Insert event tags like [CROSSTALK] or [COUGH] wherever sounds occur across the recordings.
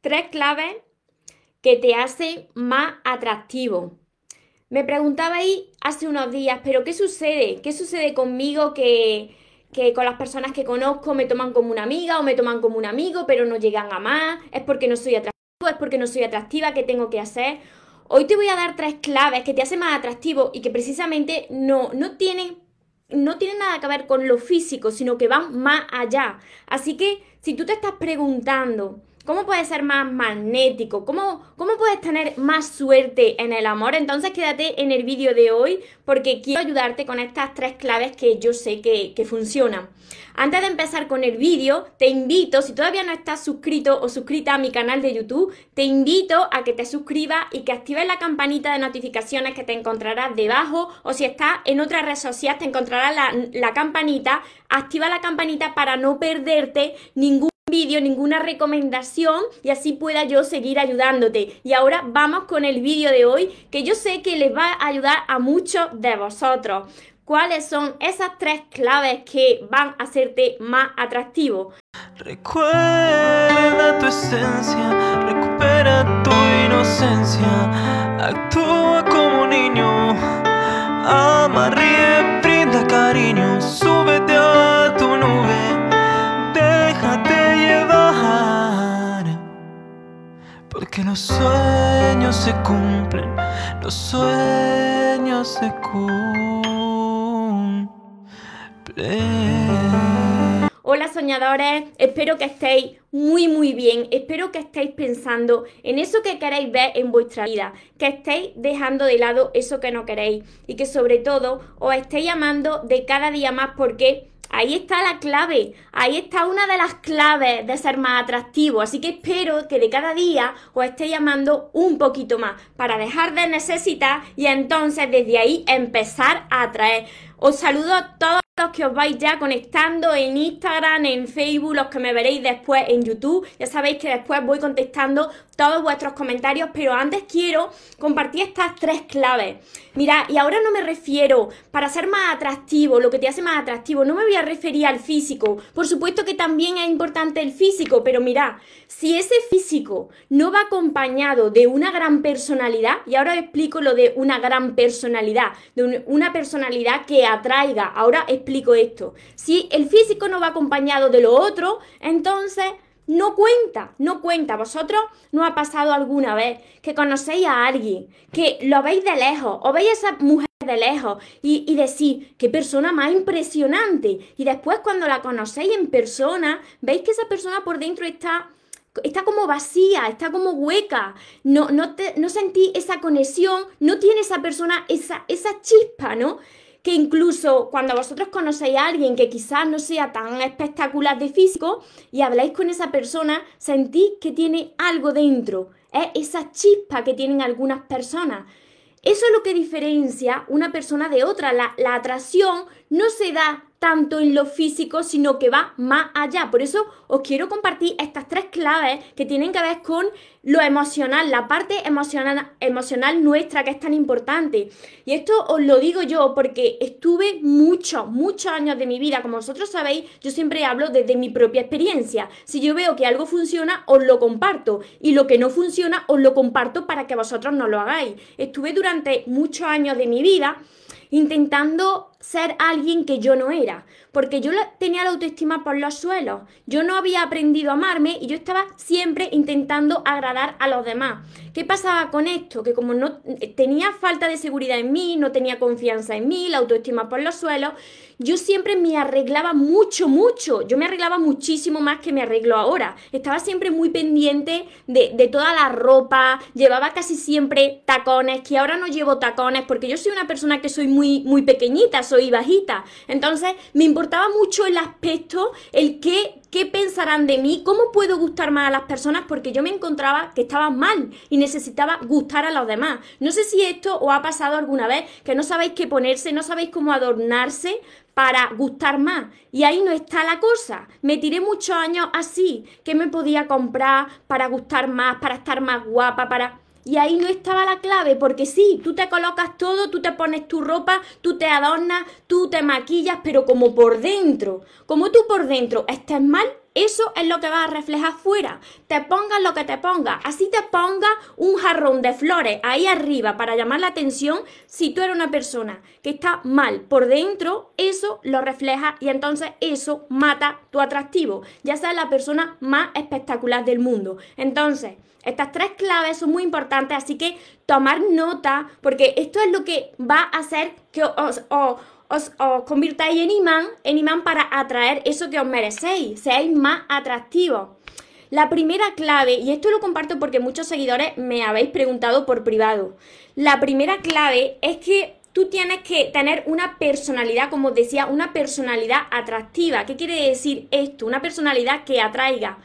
tres claves que te hacen más atractivo. Me preguntabais hace unos días, pero ¿qué sucede? ¿Qué sucede conmigo que, que con las personas que conozco me toman como una amiga o me toman como un amigo, pero no llegan a más? ¿Es porque no soy atractivo? ¿Es porque no soy atractiva? ¿Qué tengo que hacer? Hoy te voy a dar tres claves que te hacen más atractivo y que precisamente no, no tienen no tienen nada que ver con lo físico, sino que van más allá. Así que si tú te estás preguntando, ¿Cómo puedes ser más magnético? ¿Cómo, ¿Cómo puedes tener más suerte en el amor? Entonces quédate en el vídeo de hoy porque quiero ayudarte con estas tres claves que yo sé que, que funcionan. Antes de empezar con el vídeo, te invito, si todavía no estás suscrito o suscrita a mi canal de YouTube, te invito a que te suscribas y que actives la campanita de notificaciones que te encontrarás debajo o si estás en otra red social te encontrarás la, la campanita. Activa la campanita para no perderte ningún vídeo, ninguna recomendación y así pueda yo seguir ayudándote. Y ahora vamos con el vídeo de hoy que yo sé que les va a ayudar a muchos de vosotros. ¿Cuáles son esas tres claves que van a hacerte más atractivo? Recuerda tu esencia, recupera tu inocencia, actúa como niño, ama, ríe, brinda cariño, súbete a tu nube Porque los sueños se cumplen, los sueños se cumplen. Hola soñadores, espero que estéis muy muy bien, espero que estéis pensando en eso que queréis ver en vuestra vida, que estéis dejando de lado eso que no queréis y que sobre todo os estéis amando de cada día más porque Ahí está la clave, ahí está una de las claves de ser más atractivo. Así que espero que de cada día os esté llamando un poquito más para dejar de necesitar y entonces desde ahí empezar a atraer. Os saludo a todos los que os vais ya conectando en Instagram, en Facebook, los que me veréis después en YouTube. Ya sabéis que después voy contestando todos vuestros comentarios, pero antes quiero compartir estas tres claves. Mira, y ahora no me refiero para ser más atractivo, lo que te hace más atractivo, no me voy a referir al físico. Por supuesto que también es importante el físico, pero mira, si ese físico no va acompañado de una gran personalidad, y ahora os explico lo de una gran personalidad, de una personalidad que atraiga. Ahora explico esto. Si el físico no va acompañado de lo otro, entonces no cuenta, no cuenta. ¿Vosotros no ha pasado alguna vez que conocéis a alguien, que lo veis de lejos, o veis a esa mujer de lejos y, y decís, qué persona más impresionante? Y después cuando la conocéis en persona, veis que esa persona por dentro está está como vacía, está como hueca, no, no, te, no sentí esa conexión, no tiene esa persona esa, esa chispa, ¿no? Que incluso cuando vosotros conocéis a alguien que quizás no sea tan espectacular de físico y habláis con esa persona, sentís que tiene algo dentro. Es esa chispa que tienen algunas personas. Eso es lo que diferencia una persona de otra. La, la atracción no se da tanto en lo físico, sino que va más allá. Por eso os quiero compartir estas tres claves que tienen que ver con lo emocional, la parte emocional, emocional nuestra que es tan importante. Y esto os lo digo yo porque estuve muchos, muchos años de mi vida, como vosotros sabéis, yo siempre hablo desde mi propia experiencia. Si yo veo que algo funciona, os lo comparto. Y lo que no funciona, os lo comparto para que vosotros no lo hagáis. Estuve durante muchos años de mi vida intentando ser alguien que yo no era, porque yo tenía la autoestima por los suelos, yo no había aprendido a amarme y yo estaba siempre intentando agradar a los demás. ¿Qué pasaba con esto? Que como no tenía falta de seguridad en mí, no tenía confianza en mí, la autoestima por los suelos, yo siempre me arreglaba mucho, mucho. Yo me arreglaba muchísimo más que me arreglo ahora. Estaba siempre muy pendiente de, de toda la ropa, llevaba casi siempre tacones, que ahora no llevo tacones porque yo soy una persona que soy muy, muy pequeñita, soy bajita. Entonces me importaba mucho el aspecto, el qué, qué pensarán de mí, cómo puedo gustar más a las personas porque yo me encontraba que estaba mal y necesitaba gustar a los demás. No sé si esto os ha pasado alguna vez, que no sabéis qué ponerse, no sabéis cómo adornarse para gustar más. Y ahí no está la cosa. Me tiré muchos años así. ¿Qué me podía comprar para gustar más, para estar más guapa, para... Y ahí no estaba la clave, porque sí, tú te colocas todo, tú te pones tu ropa, tú te adornas, tú te maquillas, pero como por dentro, como tú por dentro estés mal, eso es lo que va a reflejar fuera. Te pongas lo que te ponga. Así te ponga un jarrón de flores ahí arriba para llamar la atención. Si tú eres una persona que está mal por dentro, eso lo refleja y entonces eso mata tu atractivo. Ya sea la persona más espectacular del mundo. Entonces, estas tres claves son muy importantes, así que tomar nota, porque esto es lo que va a hacer que os, os, convirtáis en imán, en imán para atraer eso que os merecéis, seáis más atractivos. La primera clave, y esto lo comparto porque muchos seguidores me habéis preguntado por privado, la primera clave es que tú tienes que tener una personalidad, como decía, una personalidad atractiva. ¿Qué quiere decir esto? Una personalidad que atraiga.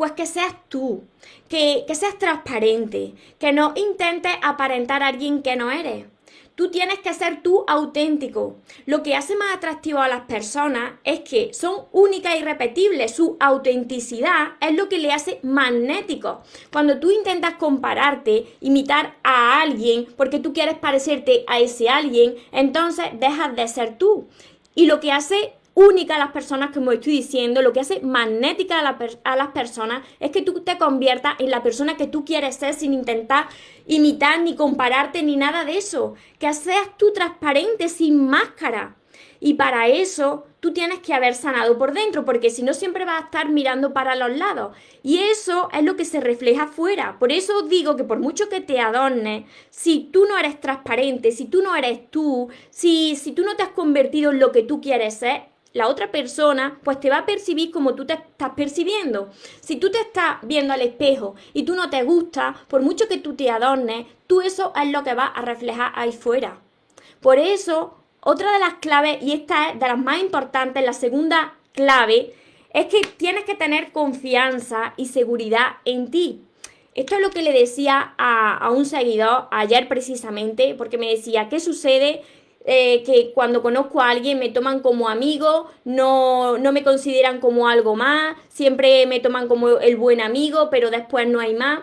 Pues que seas tú, que, que seas transparente, que no intentes aparentar a alguien que no eres. Tú tienes que ser tú auténtico. Lo que hace más atractivo a las personas es que son únicas y repetibles. Su autenticidad es lo que le hace magnético. Cuando tú intentas compararte, imitar a alguien, porque tú quieres parecerte a ese alguien, entonces dejas de ser tú. Y lo que hace única a las personas, como estoy diciendo, lo que hace magnética a, las personas es que tú te conviertas en la persona que tú quieres ser sin intentar imitar ni compararte ni nada de eso. Que seas tú transparente, sin máscara. Y para eso tú tienes que haber sanado por dentro, porque si no siempre vas a estar mirando para los lados. Y eso es lo que se refleja afuera. Por eso os digo que por mucho que te adornes, si tú no eres transparente, si tú no eres tú, si, si tú no te has convertido en lo que tú quieres ser, la otra persona pues te va a percibir como tú te estás percibiendo. Si tú te estás viendo al espejo y tú no te gusta, por mucho que tú te adornes, tú eso es lo que va a reflejar ahí fuera. Por eso, otra de las claves, y esta es de las más importantes, la segunda clave, es que tienes que tener confianza y seguridad en ti. Esto es lo que le decía a, a un seguidor ayer precisamente, porque me decía, ¿qué sucede eh, que cuando conozco a alguien me toman como amigo, no, no me consideran como algo más, siempre me toman como el buen amigo, pero después no hay más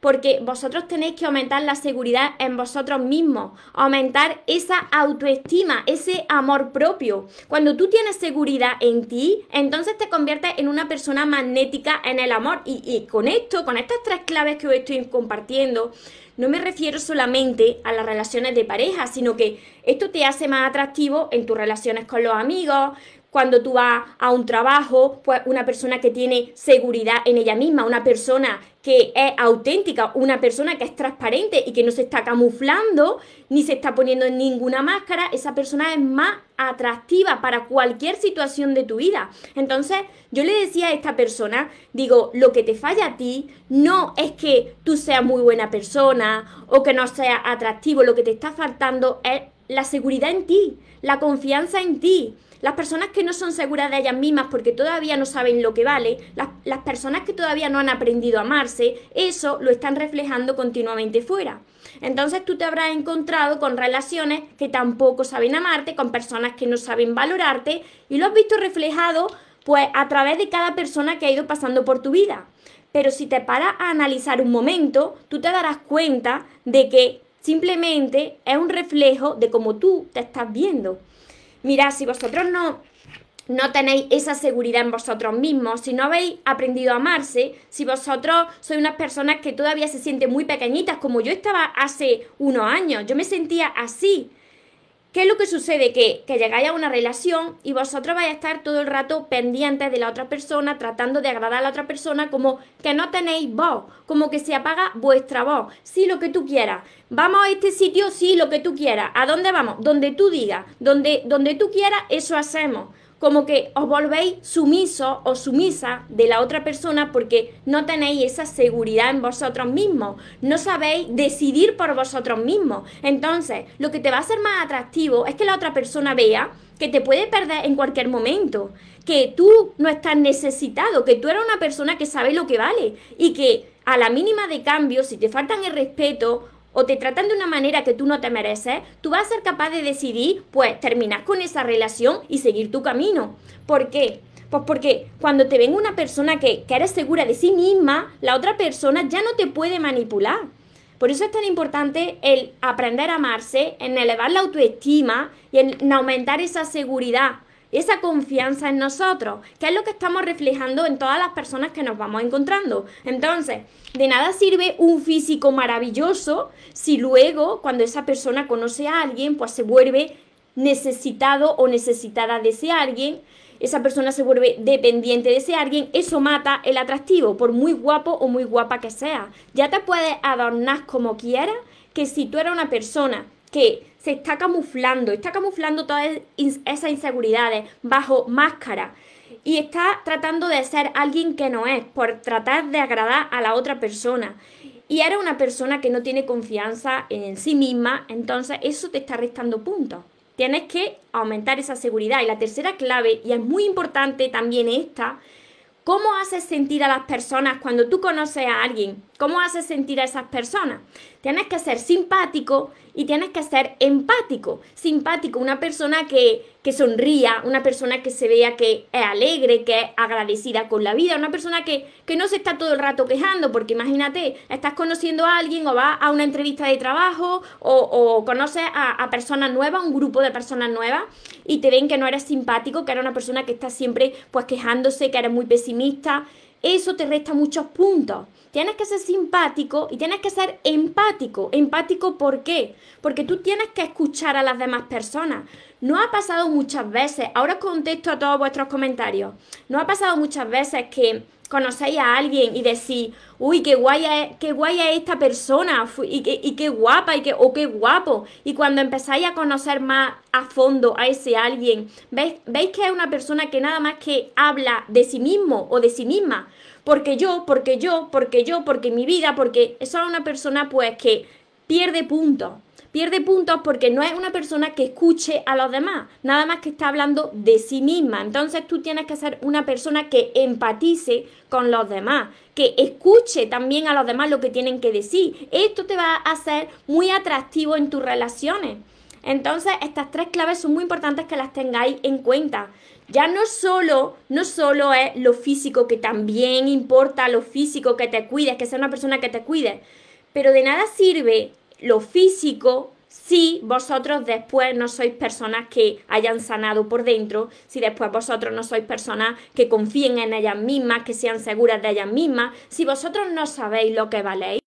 porque vosotros tenéis que aumentar la seguridad en vosotros mismos, aumentar esa autoestima, ese amor propio. Cuando tú tienes seguridad en ti, entonces te conviertes en una persona magnética en el amor. Y, con esto, con estas tres claves que os estoy compartiendo, no me refiero solamente a las relaciones de pareja, sino que esto te hace más atractivo en tus relaciones con los amigos, cuando tú vas a un trabajo, pues una persona que tiene seguridad en ella misma, una persona que es auténtica, una persona que es transparente y que no se está camuflando ni se está poniendo en ninguna máscara, esa persona es más atractiva para cualquier situación de tu vida. Entonces, yo le decía a esta persona, digo, lo que te falla a ti no es que tú seas muy buena persona o que no seas atractivo, lo que te está faltando es la seguridad en ti, la confianza en ti. Las personas que no son seguras de ellas mismas porque todavía no saben lo que vale, las, personas que todavía no han aprendido a amarse, eso lo están reflejando continuamente fuera. Entonces tú te habrás encontrado con relaciones que tampoco saben amarte, con personas que no saben valorarte y lo has visto reflejado pues a través de cada persona que ha ido pasando por tu vida. Pero si te paras a analizar un momento, tú te darás cuenta de que simplemente es un reflejo de cómo tú te estás viendo. Mirad, si vosotros no, no tenéis esa seguridad en vosotros mismos, si no habéis aprendido a amarse, si vosotros sois unas personas que todavía se sienten muy pequeñitas, como yo estaba hace unos años, yo me sentía así. ¿Qué es lo que sucede? Que, que llegáis a una relación y vosotros vais a estar todo el rato pendientes de la otra persona, tratando de agradar a la otra persona, como que no tenéis voz, como que se apaga vuestra voz. Sí, lo que tú quieras. Vamos a este sitio, sí, lo que tú quieras. ¿A dónde vamos? Donde tú digas. Donde, donde tú quieras, eso hacemos como que os volvéis sumisos o sumisa de la otra persona porque no tenéis esa seguridad en vosotros mismos, no sabéis decidir por vosotros mismos. Entonces, lo que te va a hacer más atractivo es que la otra persona vea que te puede perder en cualquier momento, que tú no estás necesitado, que tú eres una persona que sabe lo que vale y que a la mínima de cambio, si te faltan el respeto o te tratan de una manera que tú no te mereces, tú vas a ser capaz de decidir, pues, terminar con esa relación y seguir tu camino. ¿Por qué? Pues porque cuando te ven una persona que, que eres segura de sí misma, la otra persona ya no te puede manipular. Por eso es tan importante el aprender a amarse, en elevar la autoestima y en aumentar esa seguridad esa confianza en nosotros, que es lo que estamos reflejando en todas las personas que nos vamos encontrando. Entonces, de nada sirve un físico maravilloso si luego, cuando esa persona conoce a alguien, pues se vuelve necesitado o necesitada de ese alguien, esa persona se vuelve dependiente de ese alguien, eso mata el atractivo, por muy guapo o muy guapa que sea. Ya te puedes adornar como quieras, que si tú eres una persona que se está camuflando, está camuflando todas esas inseguridades bajo máscara y está tratando de ser alguien que no es, por tratar de agradar a la otra persona. Y eres una persona que no tiene confianza en sí misma, entonces eso te está restando puntos. Tienes que aumentar esa seguridad. Y la tercera clave, y es muy importante también esta, ¿cómo haces sentir a las personas cuando tú conoces a alguien? ¿Cómo haces sentir a esas personas? Tienes que ser simpático y tienes que ser empático. Simpático, una persona que, que sonría, una persona que se vea que es alegre, que es agradecida con la vida, una persona que, que no se está todo el rato quejando, porque imagínate, estás conociendo a alguien o vas a una entrevista de trabajo o, o conoces a, a personas nuevas, un grupo de personas nuevas, y te ven que no eres simpático, que eres una persona que está siempre pues quejándose, que eres muy pesimista. Eso te resta muchos puntos. Tienes que ser simpático y tienes que ser empático. ¿Empático por qué? Porque tú tienes que escuchar a las demás personas. No ha pasado muchas veces, ahora contesto a todos vuestros comentarios, no ha pasado muchas veces que conocéis a alguien y decís, uy, qué guay es, qué guay es esta persona, y qué, y qué guapa, y qué, o qué guapo. Y cuando empezáis a conocer más a fondo a ese alguien, ¿veis, veis que es una persona que nada más que habla de sí mismo o de sí misma porque yo, porque yo, porque yo, porque mi vida, porque eso es una persona pues que pierde puntos. Pierde puntos porque no es una persona que escuche a los demás, nada más que está hablando de sí misma. Entonces tú tienes que ser una persona que empatice con los demás, que escuche también a los demás lo que tienen que decir. Esto te va a hacer muy atractivo en tus relaciones. Entonces, estas tres claves son muy importantes que las tengáis en cuenta. Ya no solo, no solo es lo físico, que también importa lo físico, que te cuides, que sea una persona que te cuide, pero de nada sirve lo físico si vosotros después no sois personas que hayan sanado por dentro, si después vosotros no sois personas que confíen en ellas mismas, que sean seguras de ellas mismas, si vosotros no sabéis lo que valéis.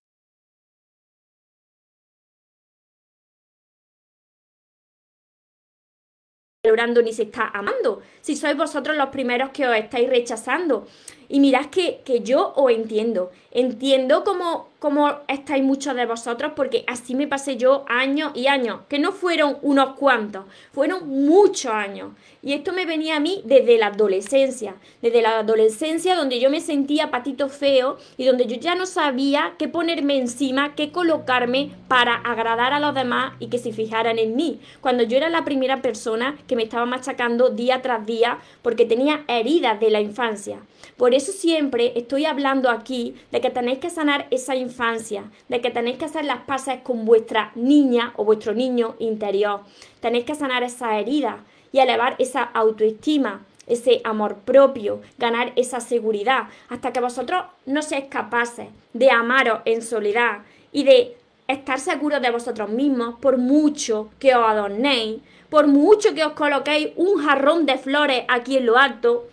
Ni se está amando, si sois vosotros los primeros que os estáis rechazando. Y mirad que, que yo os entiendo, entiendo cómo, cómo estáis muchos de vosotros, porque así me pasé yo años y años, que no fueron unos cuantos, fueron muchos años. Y esto me venía a mí desde la adolescencia, desde la adolescencia donde yo me sentía patito feo y donde yo ya no sabía qué ponerme encima, qué colocarme para agradar a los demás y que se fijaran en mí. Cuando yo era la primera persona que me estaba machacando día tras día porque tenía heridas de la infancia. Por eso siempre estoy hablando aquí de que tenéis que sanar esa infancia, de que tenéis que hacer las paces con vuestra niña o vuestro niño interior. Tenéis que sanar esa herida y elevar esa autoestima, ese amor propio, ganar esa seguridad, hasta que vosotros no seáis capaces de amaros en soledad y de estar seguros de vosotros mismos, por mucho que os adornéis, por mucho que os coloquéis un jarrón de flores aquí en lo alto,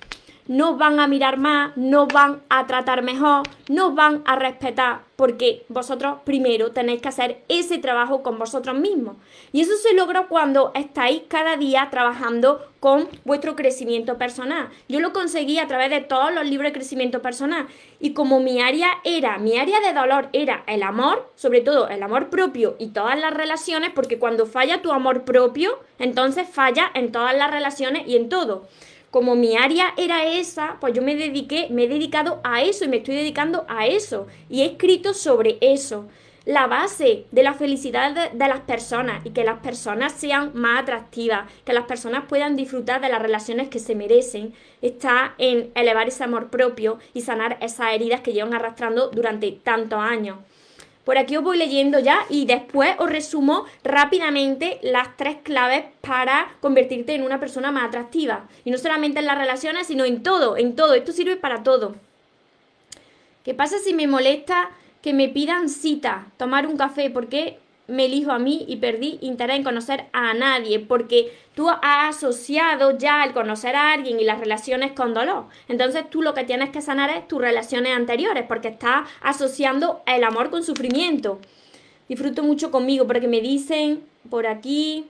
no van a mirar más, no van a tratar mejor, no van a respetar, porque vosotros primero tenéis que hacer ese trabajo con vosotros mismos. Y eso se logra cuando estáis cada día trabajando con vuestro crecimiento personal. Yo lo conseguí a través de todos los libros de crecimiento personal. Y como mi área era, mi área de dolor era el amor, sobre todo el amor propio y todas las relaciones, porque cuando falla tu amor propio, entonces falla en todas las relaciones y en todo como mi área era esa, pues yo me dediqué, me he dedicado a eso y me estoy dedicando a eso. Y he escrito sobre eso. La base de la felicidad de, las personas y que las personas sean más atractivas, que las personas puedan disfrutar de las relaciones que se merecen, está en elevar ese amor propio y sanar esas heridas que llevan arrastrando durante tantos años. Por aquí os voy leyendo ya y después os resumo rápidamente las tres claves para convertirte en una persona más atractiva. Y no solamente en las relaciones, sino en todo, en todo. Esto sirve para todo. ¿Qué pasa si me molesta que me pidan cita, tomar un café? ¿Por qué me elijo a mí y perdí interés en conocer a nadie, porque tú has asociado ya el conocer a alguien y las relaciones con dolor. Entonces tú lo que tienes que sanar es tus relaciones anteriores, porque estás asociando el amor con sufrimiento. Disfruto mucho conmigo porque me dicen por aquí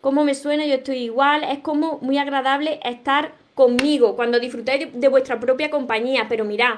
cómo me suena, yo estoy igual, es como muy agradable estar conmigo cuando disfrutáis de, vuestra propia compañía, pero mirad,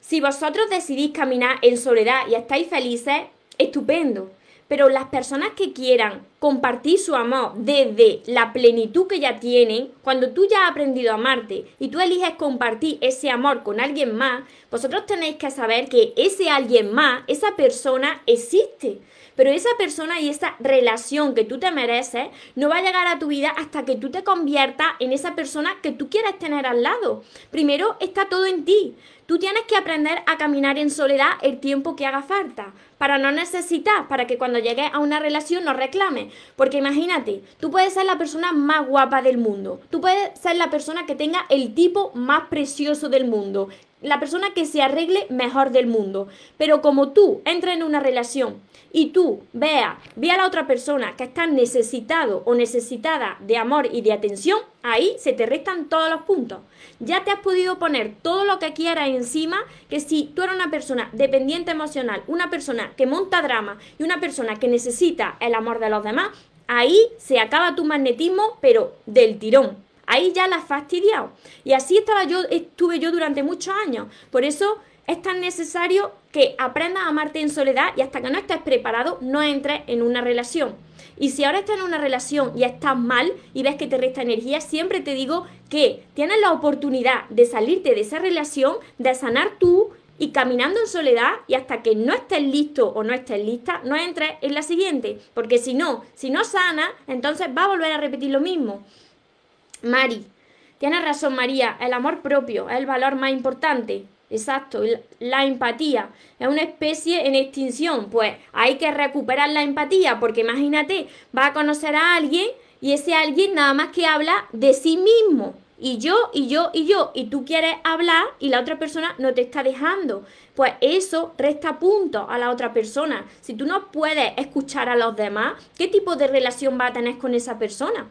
si vosotros decidís caminar en soledad y estáis felices, estupendo. Pero las personas que quieran compartir su amor desde la plenitud que ya tienen, cuando tú ya has aprendido a amarte y tú eliges compartir ese amor con alguien más, vosotros tenéis que saber que ese alguien más, esa persona existe. Pero esa persona y esa relación que tú te mereces no va a llegar a tu vida hasta que tú te conviertas en esa persona que tú quieres tener al lado. Primero está todo en ti. Tú tienes que aprender a caminar en soledad el tiempo que haga falta, para no necesitar, para que cuando llegues a una relación no reclames. Porque imagínate, tú puedes ser la persona más guapa del mundo, tú puedes ser la persona que tenga el tipo más precioso del mundo, la persona que se arregle mejor del mundo. Pero como tú entres en una relación y tú veas, ve a la otra persona que está necesitado o necesitada de amor y de atención, ahí se te restan todos los puntos. Ya te has podido poner todo lo que quieras encima, que si tú eres una persona dependiente emocional, una persona que monta drama y una persona que necesita el amor de los demás, ahí se acaba tu magnetismo, pero del tirón. Ahí ya la has fastidiado. Y así estaba yo, estuve yo durante muchos años. Por eso es tan necesario que aprendas a amarte en soledad y hasta que no estés preparado no entres en una relación. Y si ahora estás en una relación y estás mal y ves que te resta energía, siempre te digo que tienes la oportunidad de salirte de esa relación, de sanar tú y caminando en soledad y hasta que no estés listo o no estés lista, no entres en la siguiente. Porque si no, si no sana, entonces va a volver a repetir lo mismo. Mari, tienes razón María, el amor propio es el valor más importante. Exacto, la empatía es una especie en extinción, pues hay que recuperar la empatía, porque imagínate, va a conocer a alguien y ese alguien nada más que habla de sí mismo, y yo, y yo, y yo, y tú quieres hablar y la otra persona no te está dejando. Pues eso resta puntos a la otra persona. Si tú no puedes escuchar a los demás, ¿qué tipo de relación va a tener con esa persona?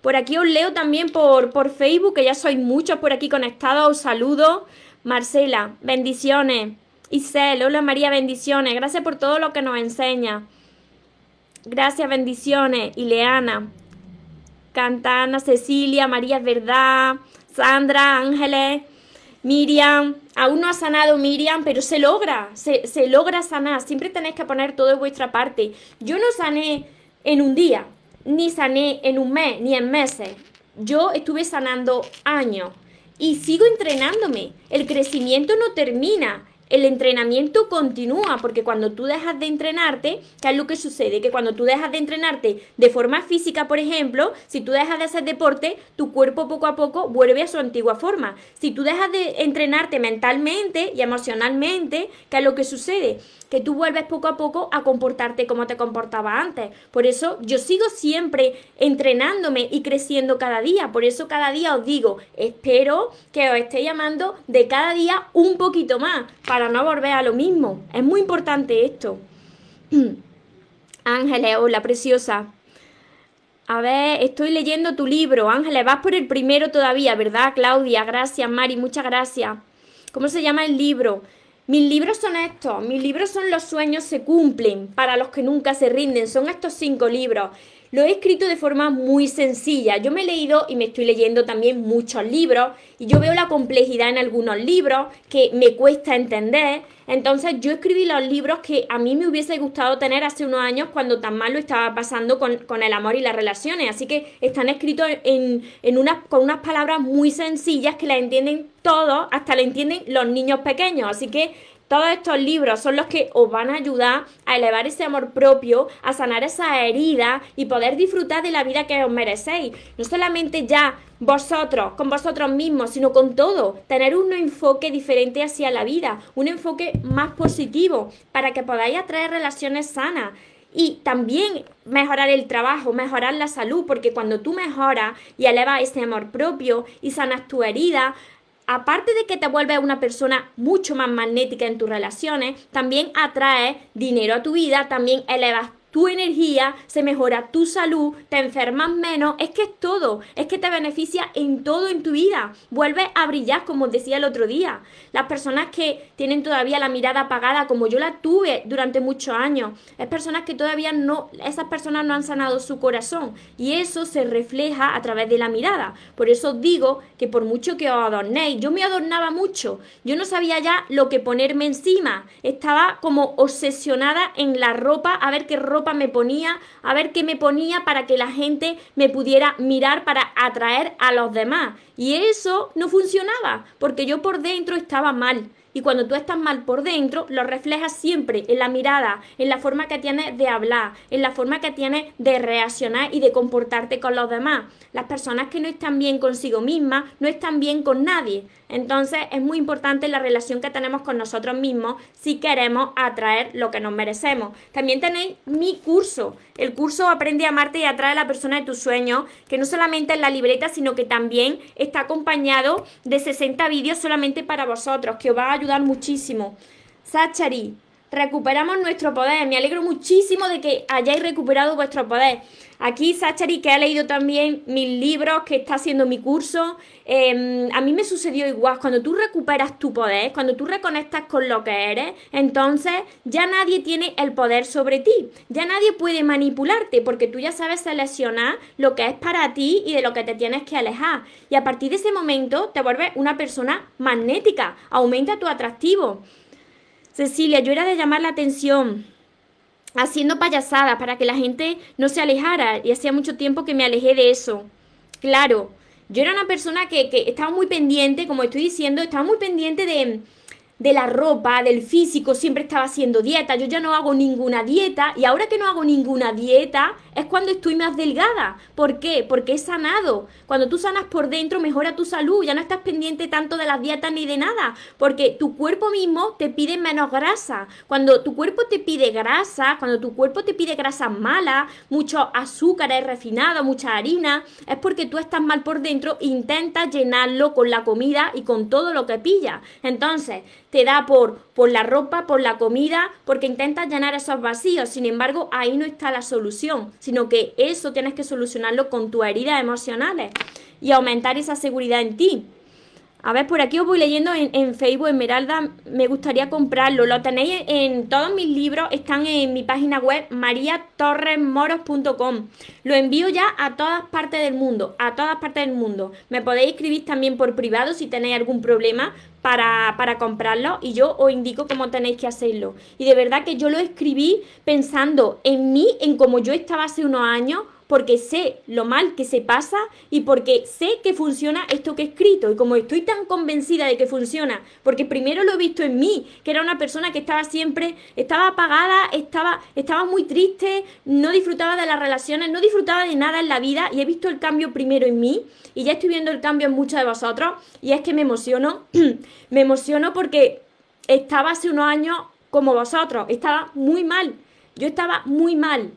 Por aquí os leo también por, por Facebook, que ya sois muchos por aquí conectados, os saludo. Marcela, bendiciones. Isel, hola María, bendiciones. Gracias por todo lo que nos enseña. Gracias, bendiciones. Ileana, Cantana, Cecilia, María es verdad, Sandra, Ángeles, Miriam. Aún no ha sanado Miriam, pero se logra, se, logra sanar. Siempre tenéis que poner todo de vuestra parte. Yo no sané en un día, ni sané en un mes, ni en meses. Yo estuve sanando años y sigo entrenándome. El crecimiento no termina. El entrenamiento continúa porque cuando tú dejas de entrenarte, ¿qué es lo que sucede? Que cuando tú dejas de entrenarte de forma física, por ejemplo, si tú dejas de hacer deporte, tu cuerpo poco a poco vuelve a su antigua forma. Si tú dejas de entrenarte mentalmente y emocionalmente, ¿qué es lo que sucede? Que tú vuelves poco a poco a comportarte como te comportaba antes. Por eso yo sigo siempre entrenándome y creciendo cada día. Por eso cada día os digo, espero que os esté llamando de cada día un poquito más para no volver a lo mismo. Es muy importante esto. [CLEARS THROAT] Ángeles, hola preciosa. A ver, estoy leyendo tu libro. Ángeles, vas por el primero todavía, ¿verdad, Claudia? Gracias, Mari, muchas gracias. ¿Cómo se llama el libro? Mis libros son estos, mis libros son Los sueños se cumplen, para los que nunca se rinden, son estos cinco libros. Lo he escrito de forma muy sencilla. Yo me he leído y me estoy leyendo también muchos libros y yo veo la complejidad en algunos libros que me cuesta entender. Entonces yo escribí los libros que a mí me hubiese gustado tener hace unos años cuando tan mal lo estaba pasando con, el amor y las relaciones. Así que están escritos en, unas, con unas palabras muy sencillas que las entienden todos, hasta la entienden los niños pequeños. Así que todos estos libros son los que os van a ayudar a elevar ese amor propio, a sanar esa herida y poder disfrutar de la vida que os merecéis. No solamente ya vosotros, con vosotros mismos, sino con todo. Tener un enfoque diferente hacia la vida, un enfoque más positivo para que podáis atraer relaciones sanas. Y también mejorar el trabajo, mejorar la salud, porque cuando tú mejoras y elevas ese amor propio y sanas tu herida, aparte de que te vuelves una persona mucho más magnética en tus relaciones, también atraes dinero a tu vida, también elevas tu energía, se mejora tu salud, te enfermas menos, es que es todo, es que te beneficia en todo en tu vida, vuelves a brillar como os decía el otro día. Las personas que tienen todavía la mirada apagada como yo la tuve durante muchos años, es personas que todavía no, esas personas no han sanado su corazón. Y eso se refleja a través de la mirada. Por eso os digo que por mucho que os adornéis, yo me adornaba mucho, yo no sabía ya lo que ponerme encima, estaba como obsesionada en la ropa, a ver qué ropa me ponía, a ver qué me ponía para que la gente me pudiera mirar para atraer a los demás. Y eso no funcionaba, porque yo por dentro estaba mal. Y cuando tú estás mal por dentro, lo reflejas siempre en la mirada, en la forma que tienes de hablar, en la forma que tienes de reaccionar y de comportarte con los demás. Las personas que no están bien consigo mismas no están bien con nadie. Entonces es muy importante la relación que tenemos con nosotros mismos si queremos atraer lo que nos merecemos. También tenéis mi curso, el curso Aprende a amarte y atrae a la persona de tus sueños, que no solamente es la libreta, sino que también está acompañado de 60 vídeos solamente para vosotros, que os va a ayudar muchísimo. Sachari, recuperamos nuestro poder. Me alegro muchísimo de que hayáis recuperado vuestro poder. Aquí Sachari, que ha leído también mis libros, que está haciendo mi curso, em, a mí me sucedió igual. Cuando tú recuperas tu poder, cuando tú reconectas con lo que eres, entonces ya nadie tiene el poder sobre ti. Ya nadie puede manipularte porque tú ya sabes seleccionar lo que es para ti y de lo que te tienes que alejar. Y a partir de ese momento te vuelves una persona magnética, aumenta tu atractivo. Cecilia, yo era de llamar la atención haciendo payasadas para que la gente no se alejara y hacía mucho tiempo que me alejé de eso. Claro, yo era una persona que, que estaba muy pendiente, como estoy diciendo, estaba muy pendiente de, de la ropa, del físico, siempre estaba haciendo dieta, yo ya no hago ninguna dieta y ahora que no hago ninguna dieta es cuando estoy más delgada. ¿Por qué? Porque he sanado. Cuando tú sanas por dentro mejora tu salud, ya no estás pendiente tanto de las dietas ni de nada, porque tu cuerpo mismo te pide menos grasa. Cuando tu cuerpo te pide grasa, cuando tu cuerpo te pide grasa mala, mucho azúcar refinado, mucha harina, es porque tú estás mal por dentro intentas llenarlo con la comida y con todo lo que pilla. Entonces, te da por, por la ropa, por la comida, porque intentas llenar esos vacíos. Sin embargo, ahí no está la solución, sino que eso tienes que solucionarlo con tus heridas emocionales y aumentar esa seguridad en ti. A ver, por aquí os voy leyendo en, Facebook, Esmeralda, me gustaría comprarlo. Lo tenéis en todos mis libros, están en mi página web mariatorresmoros.com. Lo envío ya a todas partes del mundo, a todas partes del mundo. Me podéis escribir también por privado si tenéis algún problema para, para comprarlo y yo os indico cómo tenéis que hacerlo. Y de verdad que yo lo escribí pensando en mí, en cómo yo estaba hace unos años porque sé lo mal que se pasa y porque sé que funciona esto que he escrito. Y como estoy tan convencida de que funciona, porque primero lo he visto en mí, que era una persona que estaba siempre, estaba apagada, estaba, estaba muy triste, no disfrutaba de las relaciones, no disfrutaba de nada en la vida y he visto el cambio primero en mí y ya estoy viendo el cambio en muchos de vosotros y es que me emociono, [CLEARS THROAT] me emociono porque estaba hace unos años como vosotros, estaba muy mal, yo estaba muy mal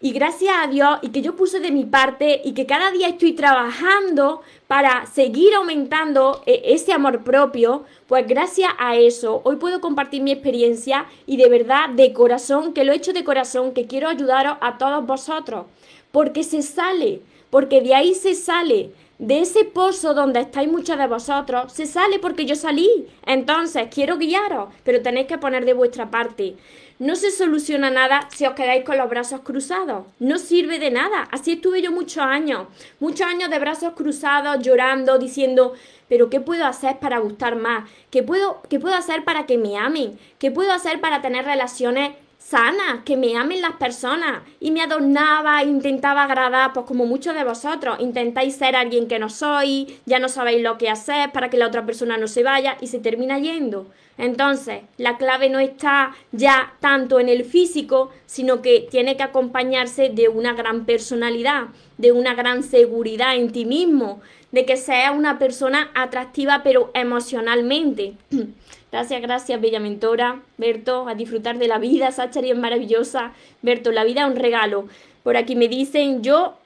y gracias a Dios y que yo puse de mi parte y que cada día estoy trabajando para seguir aumentando eh, ese amor propio, pues gracias a eso hoy puedo compartir mi experiencia y de verdad de corazón, que lo he hecho de corazón, que quiero ayudaros a todos vosotros, porque se sale, porque de ahí se sale. De ese pozo donde estáis muchos de vosotros, se sale porque yo salí. Entonces, quiero guiaros, pero tenéis que poner de vuestra parte. No se soluciona nada si os quedáis con los brazos cruzados. No sirve de nada. Así estuve yo muchos años. Muchos años de brazos cruzados, llorando, diciendo, pero ¿qué puedo hacer para gustar más? ¿Qué puedo, qué puedo hacer para que me amen? ¿Qué puedo hacer para tener relaciones sanas, que me amen las personas. Y me adornaba, intentaba agradar, pues como muchos de vosotros, intentáis ser alguien que no sois, ya no sabéis lo que hacer para que la otra persona no se vaya y se termina yendo. Entonces, la clave no está ya tanto en el físico, sino que tiene que acompañarse de una gran personalidad, de una gran seguridad en ti mismo, de que seas una persona atractiva pero emocionalmente. [CLEARS THROAT] Gracias, gracias, bella mentora. Berto, a disfrutar de la vida. Sachari es maravillosa. Berto, la vida es un regalo. Por aquí me dicen, yo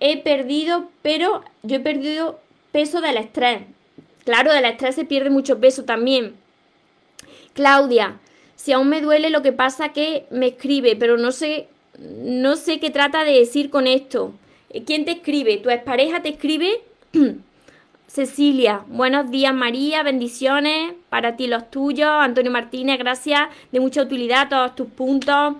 he perdido, pero yo he perdido peso del estrés. Claro, del estrés se pierde mucho peso también. Claudia, si aún me duele lo que pasa que me escribe, pero no sé no sé qué trata de decir con esto. ¿Quién te escribe? ¿Tu expareja te escribe? [CLEARS THROAT] Cecilia, buenos días María, bendiciones para ti los tuyos. Antonio Martínez, gracias, de mucha utilidad todos tus puntos.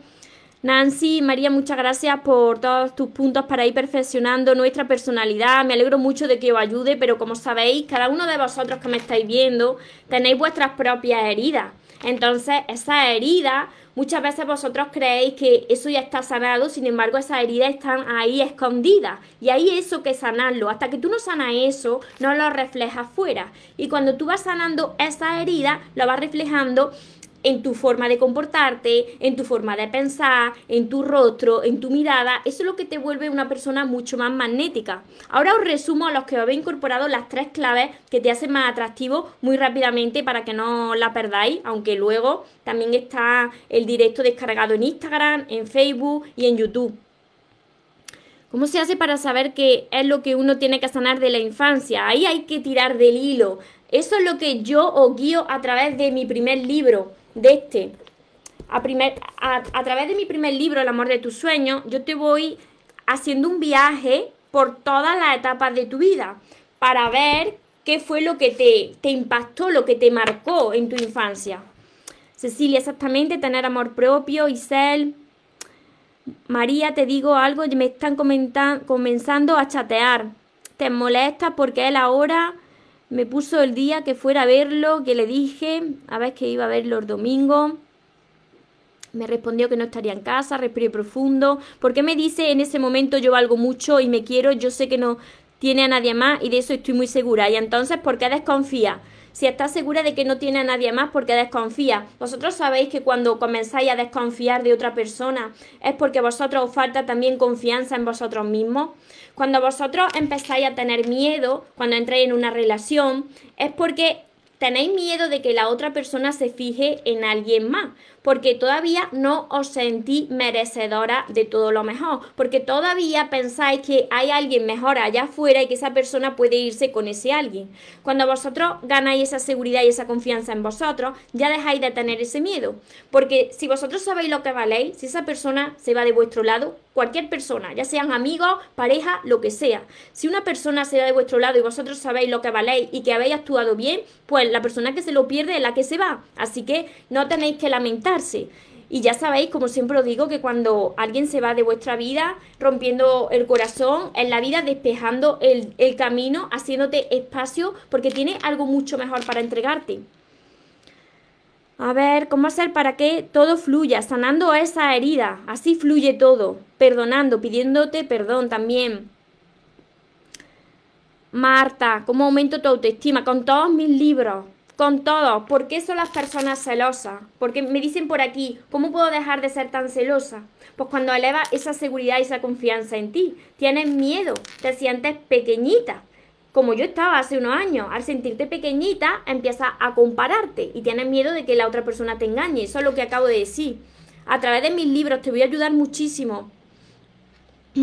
Nancy, María, muchas gracias por todos tus puntos para ir perfeccionando nuestra personalidad. Me alegro mucho de que os ayude, pero como sabéis, cada uno de vosotros que me estáis viendo tenéis vuestras propias heridas. Entonces, esas heridas Muchas veces vosotros creéis que eso ya está sanado, sin embargo esas heridas están ahí escondidas y ahí eso que sanarlo. Hasta que tú no sanas eso, no lo reflejas fuera. Y cuando tú vas sanando esa herida, lo vas reflejando en tu forma de comportarte, en tu forma de pensar, en tu rostro, en tu mirada. Eso es lo que te vuelve una persona mucho más magnética. Ahora os resumo a los que habéis incorporado las tres claves que te hacen más atractivo muy rápidamente para que no la perdáis, aunque luego también está el directo descargado en Instagram, en Facebook y en YouTube. ¿Cómo se hace para saber qué es lo que uno tiene que sanar de la infancia? Ahí hay que tirar del hilo. Eso es lo que yo os guío a través de mi primer libro de este, a, primer, a, través de mi primer libro, El amor de tus sueños, yo te voy haciendo un viaje por todas las etapas de tu vida para ver qué fue lo que te, te impactó, lo que te marcó en tu infancia. Cecilia, exactamente, tener amor propio, Isel. María, te digo algo, me están comenzando a chatear. ¿Te molesta porque él ahora me puso el día que fuera a verlo, que le dije, a ver que iba a verlo el domingo. Me respondió que no estaría en casa, respiré profundo. porque me dice en ese momento yo valgo mucho y me quiero? Yo sé que no tiene a nadie más y de eso estoy muy segura. Y entonces, ¿por qué desconfía? Si estás segura de que no tiene a nadie más, ¿por qué desconfía? Vosotros sabéis que cuando comenzáis a desconfiar de otra persona es porque vosotros os falta también confianza en vosotros mismos. Cuando vosotros empezáis a tener miedo, cuando entréis en una relación, es porque tenéis miedo de que la otra persona se fije en alguien más porque todavía no os sentís merecedora de todo lo mejor, porque todavía pensáis que hay alguien mejor allá afuera y que esa persona puede irse con ese alguien. Cuando vosotros ganáis esa seguridad y esa confianza en vosotros, ya dejáis de tener ese miedo, porque si vosotros sabéis lo que valéis, si esa persona se va de vuestro lado, cualquier persona, ya sean amigos, pareja, lo que sea, si una persona se va de vuestro lado y vosotros sabéis lo que valéis y que habéis actuado bien, pues la persona que se lo pierde es la que se va. Así que no tenéis que lamentar y ya sabéis, como siempre os digo, que cuando alguien se va de vuestra vida rompiendo el corazón, en la vida despejando el, el camino, haciéndote espacio, porque tiene algo mucho mejor para entregarte. A ver, ¿cómo hacer para que todo fluya? Sanando esa herida. Así fluye todo. Perdonando, pidiéndote perdón también. Marta, ¿cómo aumento tu autoestima? Con todos mis libros con todo. ¿Por qué son las personas celosas? Porque me dicen por aquí, ¿cómo puedo dejar de ser tan celosa? Pues cuando elevas esa seguridad y esa confianza en ti, tienes miedo, te sientes pequeñita. Como yo estaba hace unos años, al sentirte pequeñita, empiezas a compararte y tienes miedo de que la otra persona te engañe. Eso es lo que acabo de decir. A través de mis libros te voy a ayudar muchísimo. [CLEARS THROAT]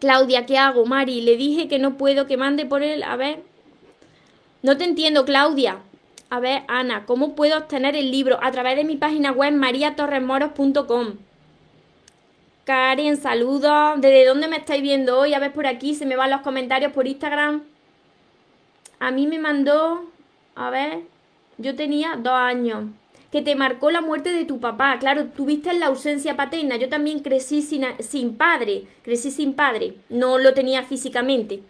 Claudia, ¿qué hago? Mari, le dije que no puedo, que mande por él. A ver, no te entiendo, Claudia. A ver, Ana, ¿cómo puedo obtener el libro? A través de mi página web mariatorremoros.com. Karen, saludos. ¿Desde dónde me estáis viendo hoy? A ver por aquí, se me van los comentarios por Instagram. A mí me mandó, a ver, yo tenía dos años. Que te marcó la muerte de tu papá. Claro, tuviste la ausencia paterna. Yo también crecí sin, sin padre. Crecí sin padre. No lo tenía físicamente.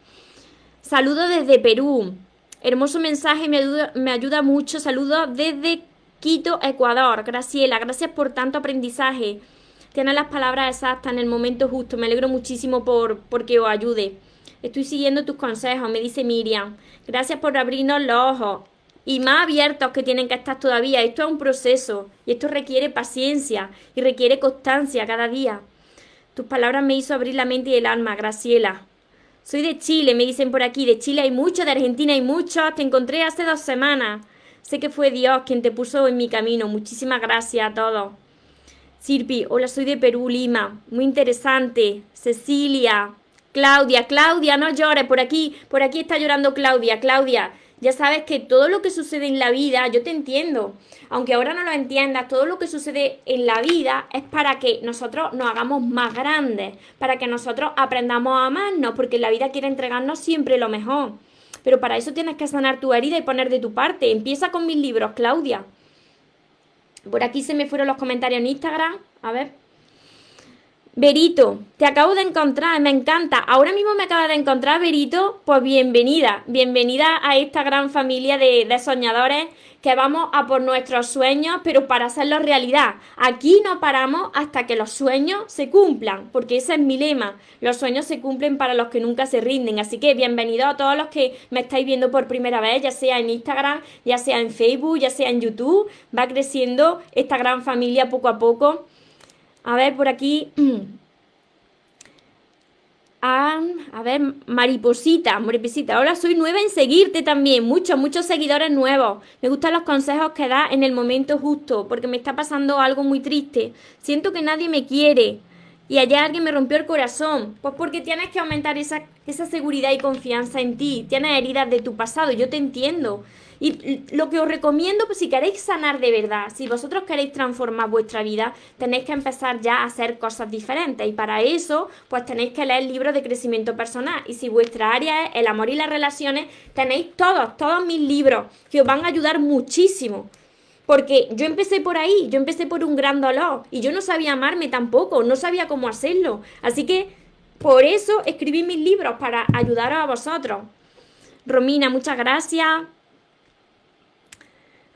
Saludos desde Perú. Hermoso mensaje, me ayuda, me ayuda mucho. Saludos desde Quito, Ecuador. Graciela, gracias por tanto aprendizaje. Tiene las palabras exactas en el momento justo. Me alegro muchísimo por porque os ayude. Estoy siguiendo tus consejos, me dice Miriam. Gracias por abrirnos los ojos. Y más abiertos que tienen que estar todavía. Esto es un proceso y esto requiere paciencia y requiere constancia cada día. Tus palabras me hizo abrir la mente y el alma, Graciela. Soy de Chile, me dicen por aquí. De Chile hay mucho, de Argentina hay mucho. Te encontré hace dos semanas. Sé que fue Dios quien te puso en mi camino. Muchísimas gracias a todos. Sirpi, hola, soy de Perú, Lima. Muy interesante. Cecilia, Claudia, Claudia, no llores. Por aquí, por aquí está llorando Claudia. Claudia, Ya sabes que todo lo que sucede en la vida, yo te entiendo, aunque ahora no lo entiendas, todo lo que sucede en la vida es para que nosotros nos hagamos más grandes, para que nosotros aprendamos a amarnos, porque la vida quiere entregarnos siempre lo mejor. Pero para eso tienes que sanar tu herida y poner de tu parte. Empieza con mis libros, Claudia. Por aquí se me fueron los comentarios en Instagram. A ver. Berito, te acabo de encontrar, me encanta. Ahora mismo me acaba de encontrar, Berito. Pues bienvenida, bienvenida a esta gran familia de, soñadores que vamos a por nuestros sueños, pero para hacerlos realidad. Aquí no paramos hasta que los sueños se cumplan, porque ese es mi lema. Los sueños se cumplen para los que nunca se rinden. Así que bienvenidos a todos los que me estáis viendo por primera vez, ya sea en Instagram, ya sea en Facebook, ya sea en YouTube. Va creciendo esta gran familia poco a poco. A ver, por aquí. [CLEARS THROAT] Ah, a ver, mariposita, mariposita. Ahora soy nueva en seguirte también. Muchos, muchos seguidores nuevos. Me gustan los consejos que das en el momento justo, porque me está pasando algo muy triste. Siento que nadie me quiere. Y ayer alguien me rompió el corazón. Pues porque tienes que aumentar esa, esa seguridad y confianza en ti. Tienes heridas de tu pasado. Yo te entiendo. Y lo que os recomiendo, pues si queréis sanar de verdad, si vosotros queréis transformar vuestra vida, tenéis que empezar ya a hacer cosas diferentes. Y para eso, pues tenéis que leer libros de crecimiento personal. Y si vuestra área es el amor y las relaciones, tenéis todos, todos mis libros que os van a ayudar muchísimo. Porque yo empecé por ahí, yo empecé por un gran dolor y yo no sabía amarme tampoco, no sabía cómo hacerlo. Así que por eso escribí mis libros, para ayudar a vosotros. Romina, muchas gracias.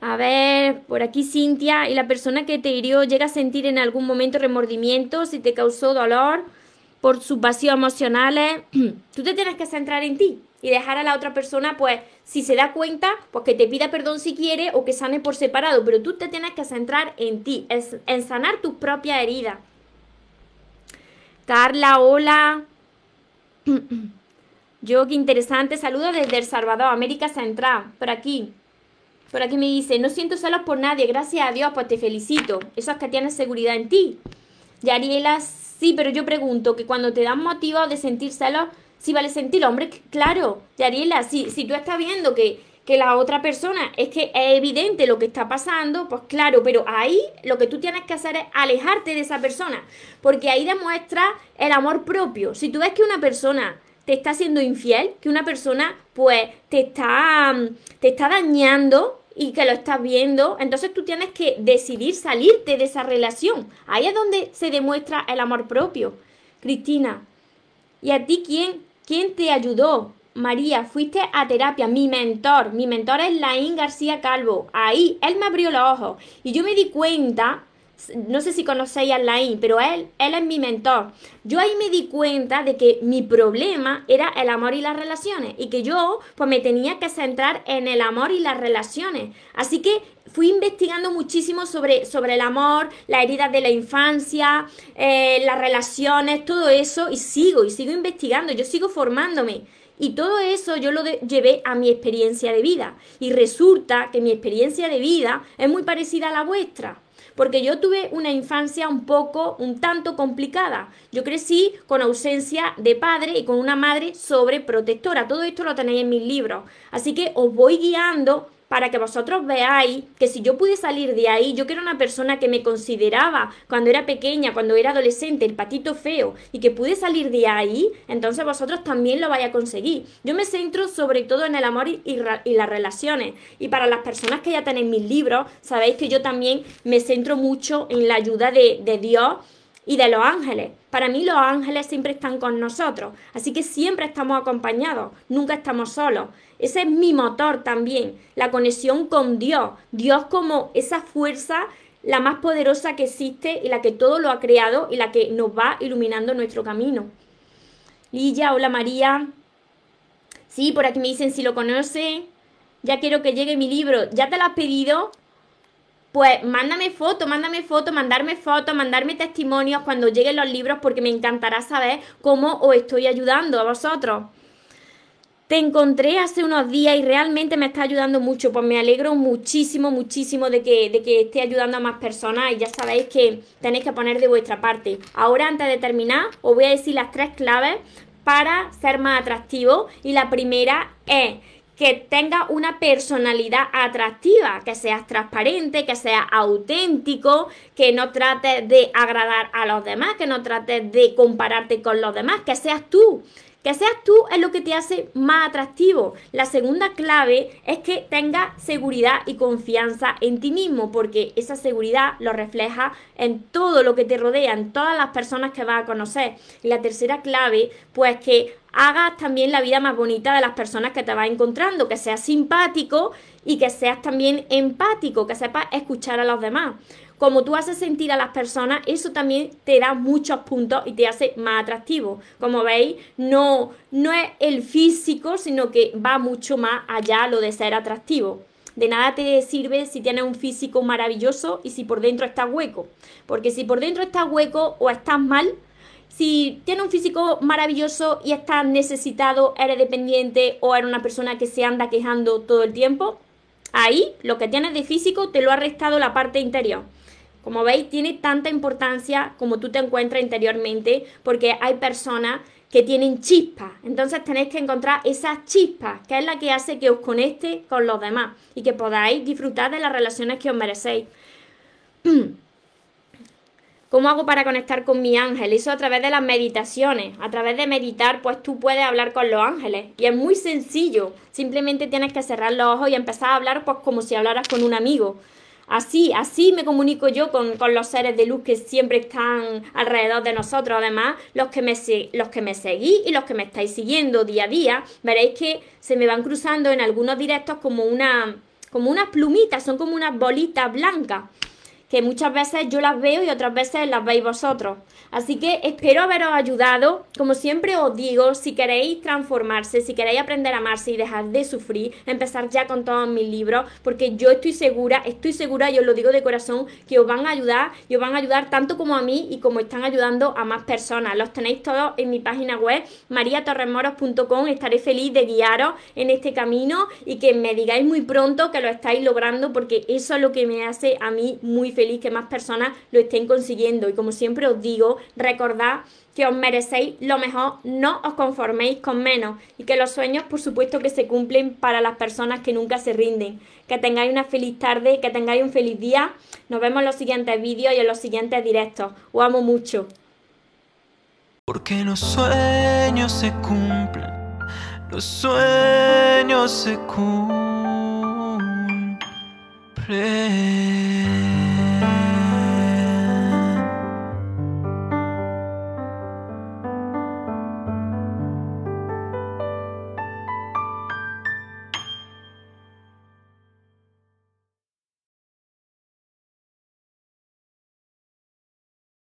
A ver, por aquí Cintia, y la persona que te hirió llega a sentir en algún momento remordimiento, si te causó dolor por sus vacíos emocionales, [CLEARS THROAT] tú te tienes que centrar en ti y dejar a la otra persona, pues, si se da cuenta, pues que te pida perdón si quiere o que sane por separado, pero tú te tienes que centrar en ti, en sanar tus propias heridas. Carla, hola. [CLEARS THROAT] Yo, qué interesante. Saludos desde El Salvador, América Central, por aquí. Por aquí me dice, no siento celos por nadie, gracias a Dios, pues te felicito. Eso es que tienes seguridad en ti. Yariela, sí, pero yo pregunto que cuando te dan motivo de sentir celos, sí vale sentir, hombre, claro. Yariela, si, si tú estás viendo que, que la otra persona es que es evidente lo que está pasando, pues claro, pero ahí lo que tú tienes que hacer es alejarte de esa persona, porque ahí demuestra el amor propio. Si tú ves que una persona te está siendo infiel, que una persona pues te está, te está dañando y que lo estás viendo, entonces tú tienes que decidir salirte de esa relación. Ahí es donde se demuestra el amor propio. Cristina, ¿y a ti quién, quién te ayudó? María, fuiste a terapia, mi mentor, mi mentor es Laín García Calvo. Ahí, él me abrió los ojos y yo me di cuenta no sé si conocéis a Lain, pero él, él es mi mentor. Yo ahí me di cuenta de que mi problema era el amor y las relaciones y que yo pues me tenía que centrar en el amor y las relaciones. Así que fui investigando muchísimo sobre, sobre el amor, las heridas de la infancia, eh, las relaciones, todo eso y sigo, y sigo investigando, yo sigo formándome. Y todo eso yo lo llevé a mi experiencia de vida. Y resulta que mi experiencia de vida es muy parecida a la vuestra porque yo tuve una infancia un poco, un tanto complicada. Yo crecí con ausencia de padre y con una madre sobreprotectora. Todo esto lo tenéis en mis libros. Así que os voy guiando para que vosotros veáis que si yo pude salir de ahí, yo que era una persona que me consideraba cuando era pequeña, cuando era adolescente, el patito feo, y que pude salir de ahí, entonces vosotros también lo vais a conseguir. Yo me centro sobre todo en el amor y, las relaciones. Y para las personas que ya tenéis mis libros, sabéis que yo también me centro mucho en la ayuda de Dios y de los ángeles. Para mí los ángeles siempre están con nosotros, así que siempre estamos acompañados, nunca estamos solos. Ese es mi motor también, la conexión con Dios. Dios como esa fuerza la más poderosa que existe y la que todo lo ha creado y la que nos va iluminando nuestro camino. Lilla, hola María. Sí, por aquí me dicen si lo conoce. Ya quiero que llegue mi libro. ¿Ya te lo has pedido? Pues mándame fotos, mándame fotos, mandarme fotos, mandarme testimonios cuando lleguen los libros porque me encantará saber cómo os estoy ayudando a vosotros. Te encontré hace unos días y realmente me está ayudando mucho. Pues me alegro muchísimo, muchísimo de que, de que esté ayudando a más personas y ya sabéis que tenéis que poner de vuestra parte. Ahora, antes de terminar, os voy a decir las tres claves para ser más atractivo. Y la primera es que tenga una personalidad atractiva, que seas transparente, que seas auténtico, que no trates de agradar a los demás, que no trates de compararte con los demás, que seas tú. Que seas tú es lo que te hace más atractivo. La segunda clave es que tengas seguridad y confianza en ti mismo, porque esa seguridad lo refleja en todo lo que te rodea, en todas las personas que vas a conocer. Y la tercera clave, pues que hagas también la vida más bonita de las personas que te vas encontrando, que seas simpático y que seas también empático, que sepas escuchar a los demás como tú haces sentir a las personas, eso también te da muchos puntos y te hace más atractivo. Como veis, no, no es el físico, sino que va mucho más allá lo de ser atractivo. De nada te sirve si tienes un físico maravilloso y si por dentro estás hueco. Porque si por dentro estás hueco o estás mal, si tienes un físico maravilloso y estás necesitado, eres dependiente o eres una persona que se anda quejando todo el tiempo, ahí lo que tienes de físico te lo ha restado la parte interior. Como veis, tiene tanta importancia como tú te encuentras interiormente, porque hay personas que tienen chispas. Entonces tenéis que encontrar esas chispas, que es la que hace que os conecte con los demás y que podáis disfrutar de las relaciones que os merecéis. [CLEARS THROAT] ¿Cómo hago para conectar con mi ángel? Eso a través de las meditaciones. A través de meditar, pues tú puedes hablar con los ángeles. Y es muy sencillo. Simplemente tienes que cerrar los ojos y empezar a hablar pues como si hablaras con un amigo. Así, así me comunico yo con, los seres de luz que siempre están alrededor de nosotros. Además, los que, me, los que me seguís y los que me estáis siguiendo día a día, veréis que se me van cruzando en algunos directos como una como unas plumitas, son como unas bolitas blancas que muchas veces yo las veo y otras veces las veis vosotros. Así que espero haberos ayudado. Como siempre os digo, si queréis transformarse, si queréis aprender a amarse y dejar de sufrir, empezar ya con todos mis libros, porque yo estoy segura, estoy segura, y os lo digo de corazón, que os van a ayudar y os van a ayudar tanto como a mí y como están ayudando a más personas. Los tenéis todos en mi página web, mariatorremoros.com. Estaré feliz de guiaros en este camino y que me digáis muy pronto que lo estáis logrando, porque eso es lo que me hace a mí muy feliz que más personas lo estén consiguiendo. Y como siempre os digo, recordad que os merecéis lo mejor, no os conforméis con menos y que los sueños por supuesto que se cumplen para las personas que nunca se rinden. Que tengáis una feliz tarde, que tengáis un feliz día. Nos vemos en los siguientes vídeos y en los siguientes directos. Os amo mucho. Porque los sueños se cumplen, los sueños se cumplen.